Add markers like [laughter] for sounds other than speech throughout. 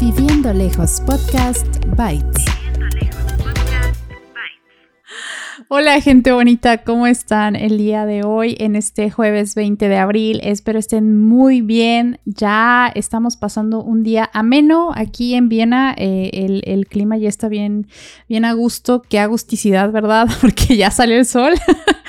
Viviendo Lejos Podcast Bites. Hola gente bonita, ¿cómo están el día de hoy en este jueves 20 de abril? Espero estén muy bien. Ya estamos pasando un día ameno aquí en Viena. Eh, el, clima ya está bien, bien a gusto. Qué agusticidad, ¿verdad? [laughs] Porque ya salió el sol.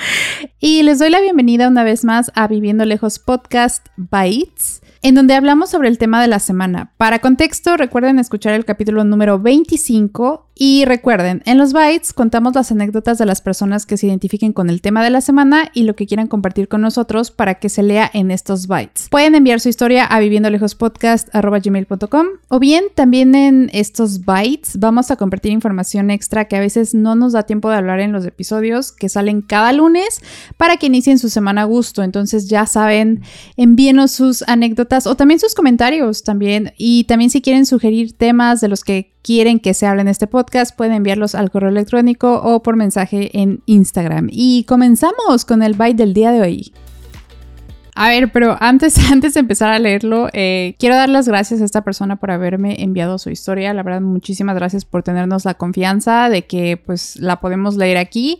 [laughs] y les doy la bienvenida una vez más a Viviendo Lejos Podcast Bites en donde hablamos sobre el tema de la semana. Para contexto, recuerden escuchar el capítulo número 25 y recuerden, en los bytes contamos las anécdotas de las personas que se identifiquen con el tema de la semana y lo que quieran compartir con nosotros para que se lea en estos bytes. Pueden enviar su historia a viviendolejospodcast.gmail.com o bien también en estos bytes vamos a compartir información extra que a veces no nos da tiempo de hablar en los episodios que salen cada lunes para que inicien su semana a gusto. Entonces ya saben, envíenos sus anécdotas o también sus comentarios también y también si quieren sugerir temas de los que quieren que se hable en este podcast, pueden enviarlos al correo electrónico o por mensaje en Instagram. Y comenzamos con el byte del día de hoy. A ver, pero antes, [laughs] antes de empezar a leerlo, eh, quiero dar las gracias a esta persona por haberme enviado su historia. La verdad, muchísimas gracias por tenernos la confianza de que pues la podemos leer aquí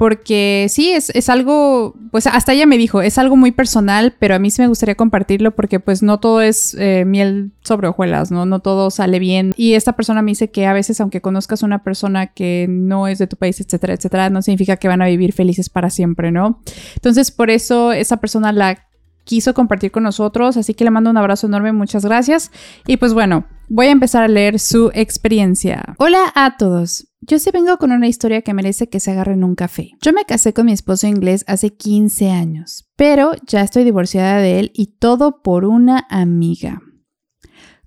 porque sí, es, algo, pues hasta ella me dijo, es algo muy personal, pero a mí sí me gustaría compartirlo porque pues no todo es eh, miel sobre hojuelas, ¿no? No todo sale bien. Y esta persona me dice que a veces aunque conozcas una persona que no es de tu país, etcétera, etcétera, no significa que van a vivir felices para siempre, ¿no? Entonces por eso esa persona la quiso compartir con nosotros, así que le mando un abrazo enorme, muchas gracias. Y pues bueno, voy a empezar a leer su experiencia. Hola a todos. Yo sí vengo con una historia que merece que se agarren un café. Yo me casé con mi esposo inglés hace 15 años, pero ya estoy divorciada de él y todo por una amiga.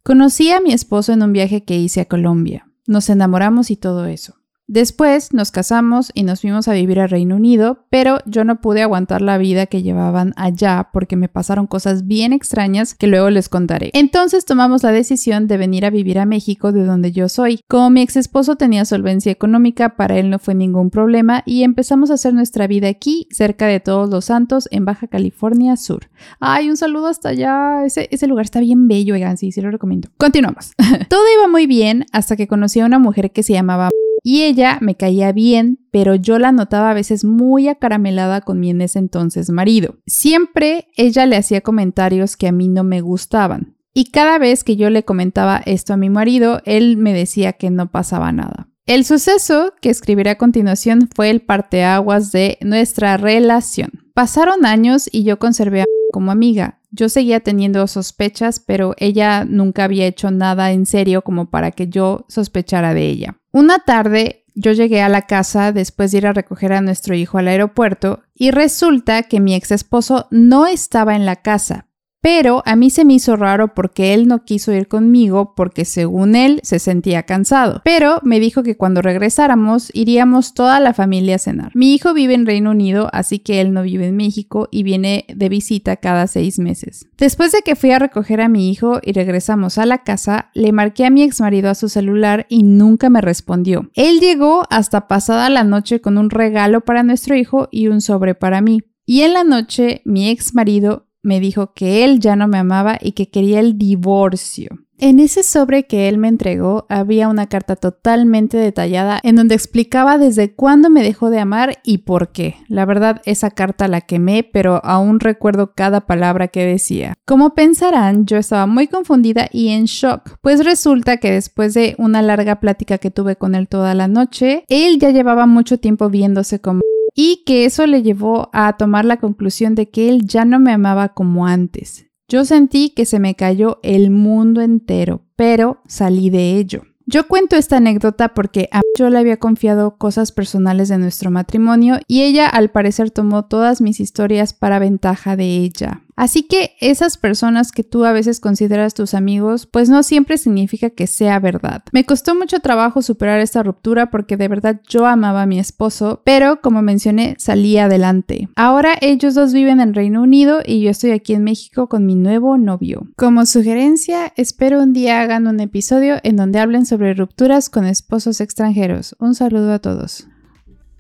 Conocí a mi esposo en un viaje que hice a Colombia. Nos enamoramos y todo eso. Después nos casamos y nos fuimos a vivir al Reino Unido, pero yo no pude aguantar la vida que llevaban allá porque me pasaron cosas bien extrañas que luego les contaré. Entonces tomamos la decisión de venir a vivir a México de donde yo soy. Como mi ex esposo tenía solvencia económica, para él no fue ningún problema y empezamos a hacer nuestra vida aquí, cerca de Todos los Santos, en Baja California Sur. Ay, un saludo hasta allá. Ese, ese lugar está bien bello, oigan, sí, sí lo recomiendo. Continuamos. [laughs] Todo iba muy bien hasta que conocí a una mujer que se llamaba y ella me caía bien, pero yo la notaba a veces muy acaramelada con mi en ese entonces marido. Siempre ella le hacía comentarios que a mí no me gustaban. Y cada vez que yo le comentaba esto a mi marido, él me decía que no pasaba nada. El suceso que escribiré a continuación fue el parteaguas de nuestra relación. Pasaron años y yo conservé a como amiga. Yo seguía teniendo sospechas, pero ella nunca había hecho nada en serio como para que yo sospechara de ella. Una tarde yo llegué a la casa después de ir a recoger a nuestro hijo al aeropuerto y resulta que mi ex esposo no estaba en la casa, pero a mí se me hizo raro porque él no quiso ir conmigo porque según él se sentía cansado. Pero me dijo que cuando regresáramos iríamos toda la familia a cenar. Mi hijo vive en Reino Unido, así que él no vive en México y viene de visita cada seis meses. Después de que fui a recoger a mi hijo y regresamos a la casa, le marqué a mi ex marido a su celular y nunca me respondió. Él llegó hasta pasada la noche con un regalo para nuestro hijo y un sobre para mí. Y en la noche mi ex marido me dijo que él ya no me amaba y que quería el divorcio. En ese sobre que él me entregó había una carta totalmente detallada en donde explicaba desde cuándo me dejó de amar y por qué. La verdad, esa carta la quemé, pero aún recuerdo cada palabra que decía. Como pensarán, yo estaba muy confundida y en shock, pues resulta que después de una larga plática que tuve con él toda la noche, él ya llevaba mucho tiempo viéndose como y que eso le llevó a tomar la conclusión de que él ya no me amaba como antes. Yo sentí que se me cayó el mundo entero, pero salí de ello. Yo cuento esta anécdota porque a yo le había confiado cosas personales de nuestro matrimonio y ella al parecer tomó todas mis historias para ventaja de ella. Así que esas personas que tú a veces consideras tus amigos, pues no siempre significa que sea verdad. Me costó mucho trabajo superar esta ruptura porque de verdad yo amaba a mi esposo, pero como mencioné, salí adelante. Ahora ellos dos viven en Reino Unido y yo estoy aquí en México con mi nuevo novio. Como sugerencia, espero un día hagan un episodio en donde hablen sobre rupturas con esposos extranjeros. Un saludo a todos.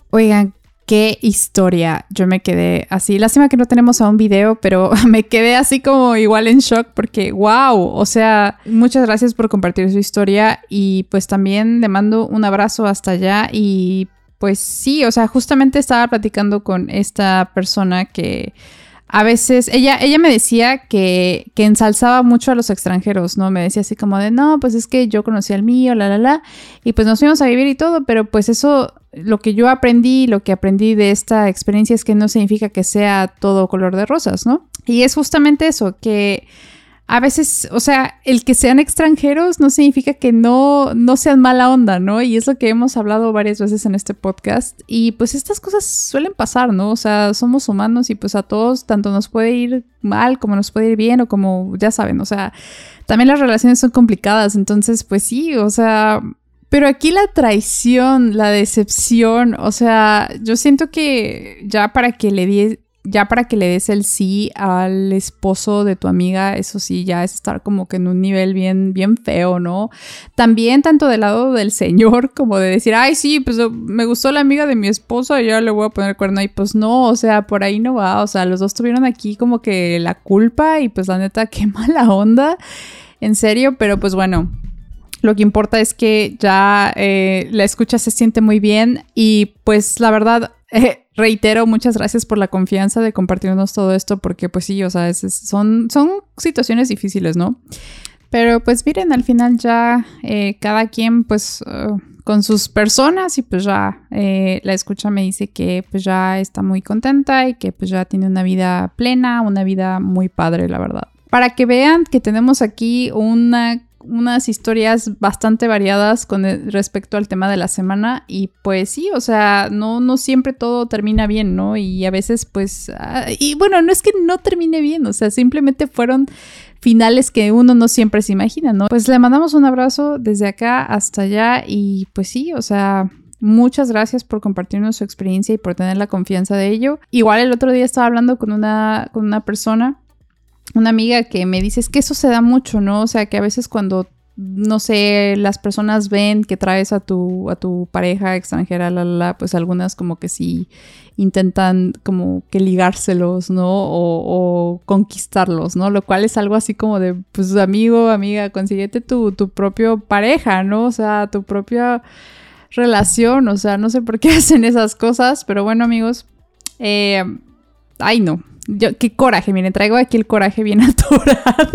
Oigan, Qué historia. Yo me quedé así. Lástima que no tenemos a un video, pero [laughs] me quedé así como igual en shock porque, wow. O sea, muchas gracias por compartir su historia y pues también le mando un abrazo hasta allá y pues sí, o sea, justamente estaba platicando con esta persona que a veces ella, ella me decía que, que, ensalzaba mucho a los extranjeros, ¿no? Me decía así como de, no, pues es que yo conocí al mío, la, la, la, y pues nos fuimos a vivir y todo, pero pues eso, lo que yo aprendí, lo que aprendí de esta experiencia es que no significa que sea todo color de rosas, ¿no? Y es justamente eso, que a veces, o sea, el que sean extranjeros no significa que no, no sean mala onda, ¿no? Y es lo que hemos hablado varias veces en este podcast. Y pues estas cosas suelen pasar, ¿no? O sea, somos humanos y pues a todos tanto nos puede ir mal como nos puede ir bien o como, ya saben, o sea, también las relaciones son complicadas. Entonces, pues sí, o sea, pero aquí la traición, la decepción, o sea, yo siento que ya para que le di ya para que le des el sí al esposo de tu amiga, eso sí, ya es estar como que en un nivel bien, bien feo, ¿no? También tanto del lado del señor [laughs] como de decir, ay, sí, pues me gustó la amiga de mi esposo y ya le voy a poner cuerno y pues no, o sea, por ahí no va, o sea, los dos tuvieron aquí como que la culpa y pues la neta, [laughs] qué mala onda, en serio, pero pues bueno. Lo que importa es que ya eh, la escucha se siente muy bien y pues la verdad, [laughs] eh, reitero, muchas gracias por la confianza de compartirnos todo esto, porque pues sí, o sea, son, son situaciones difíciles, ¿no? Pero pues miren, al final ya eh, cada quien pues con sus personas y pues ya la escucha me dice que pues ya está muy contenta y que pues ya tiene una vida plena, una vida muy padre, la verdad. Para que vean que tenemos aquí una unas historias bastante variadas con respecto al tema de la semana y pues sí, o sea, no, no siempre todo termina bien, ¿no? Y a veces pues, ah, y bueno, no es que no termine bien, o sea, simplemente fueron finales que uno no siempre se imagina, ¿no? Pues le mandamos un abrazo desde acá hasta allá y pues sí, o sea, Muchas gracias por compartirnos su experiencia y por tener la confianza de ello. Igual el otro día estaba hablando con una, con una persona una amiga que me dice, es que eso se da mucho, ¿no? O sea, que a veces cuando, no sé, las personas ven que traes a tu, a tu pareja extranjera, la, la, pues algunas como que sí intentan como que ligárselos, ¿no? O, conquistarlos, ¿no? Lo cual es algo así como de, pues amigo, amiga, consíguete tu, tu propio pareja, ¿no? O sea, tu propia relación, o sea, no sé por qué [laughs] hacen esas cosas, pero bueno, amigos, eh, ay no, yo, qué coraje, miren, traigo aquí el coraje bien [laughs] atorado.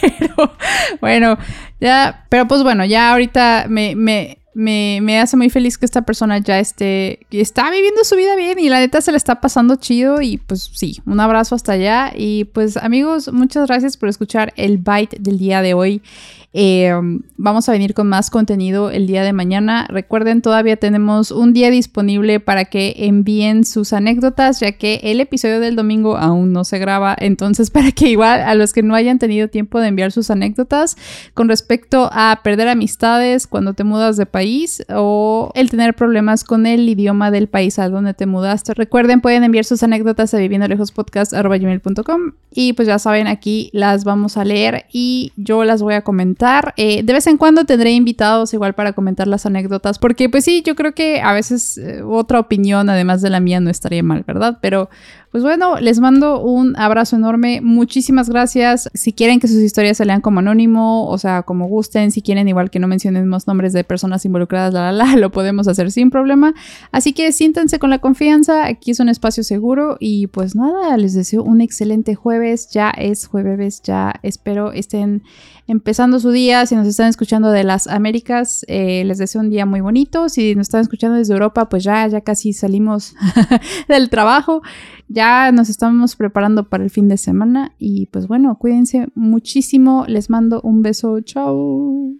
pero bueno, ya, pero pues bueno, ya ahorita me, me, me, me, hace muy feliz que esta persona ya esté, está viviendo su vida bien y la neta se le está pasando chido y pues sí, un abrazo hasta allá y pues amigos, muchas gracias por escuchar el bite del día de hoy. Eh, vamos a venir con más contenido el día de mañana. Recuerden, todavía tenemos un día disponible para que envíen sus anécdotas, ya que el episodio del domingo aún no se graba. Entonces, [laughs] para que igual a los que no hayan tenido tiempo de enviar sus anécdotas con respecto a perder amistades cuando te mudas de país o el tener problemas con el idioma del país al donde te mudaste. Recuerden, pueden enviar sus anécdotas a viviendolejospodcast.com y pues ya saben, aquí las vamos a leer y yo las voy a comentar eh, de vez en cuando tendré invitados igual para comentar las anécdotas, porque pues sí, yo creo que a veces eh, otra opinión además de la mía no estaría mal, ¿verdad? Pero pues bueno, les mando un abrazo enorme. Muchísimas gracias. Si quieren que sus historias se lean como anónimo, o sea, como gusten, si quieren igual que no mencionen más nombres de personas involucradas, la, la, la, [laughs] lo podemos hacer sin problema. Así que siéntense con la confianza. Aquí es un espacio seguro. Y pues nada, les deseo un excelente jueves. Ya es jueves, ya espero estén empezando su día. Si nos están escuchando de las Américas, eh, les deseo un día muy bonito. Si nos están escuchando desde Europa, pues ya, ya casi salimos [laughs] del trabajo ya nos estamos preparando para el fin de semana y pues bueno, cuídense muchísimo. Les mando un beso. Chao.